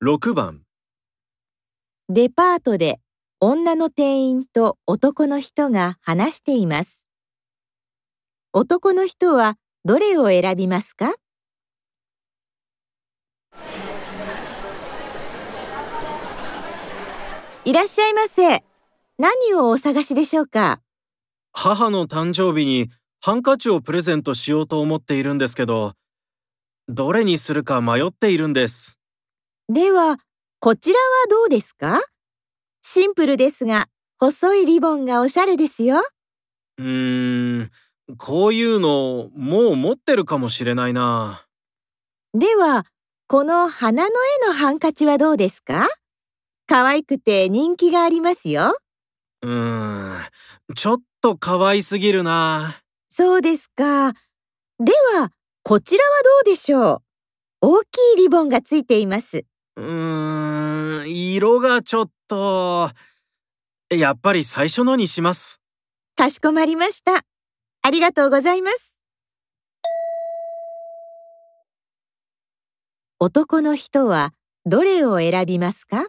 6番デパートで女の店員と男の人が話しています。男の人はどれを選びますか？いらっしゃいませ。何をお探しでしょうか？母の誕生日にハンカチをプレゼントしようと思っているんですけど、どれにするか迷っているんです。では、こちらはどうですか？シンプルですが、細いリボンがおしゃれですよ。うーん、こういうのもう持ってるかもしれないな。では、この花の絵のハンカチはどうですか？可愛くて人気がありますよ。うーん、ちょっと可愛すぎるな。そうですか。では、こちらはどうでしょう？大きいリボンがついています。うーん、色がちょっと。やっぱり最初のにします。かしこまりました。ありがとうございます。男の人はどれを選びますか？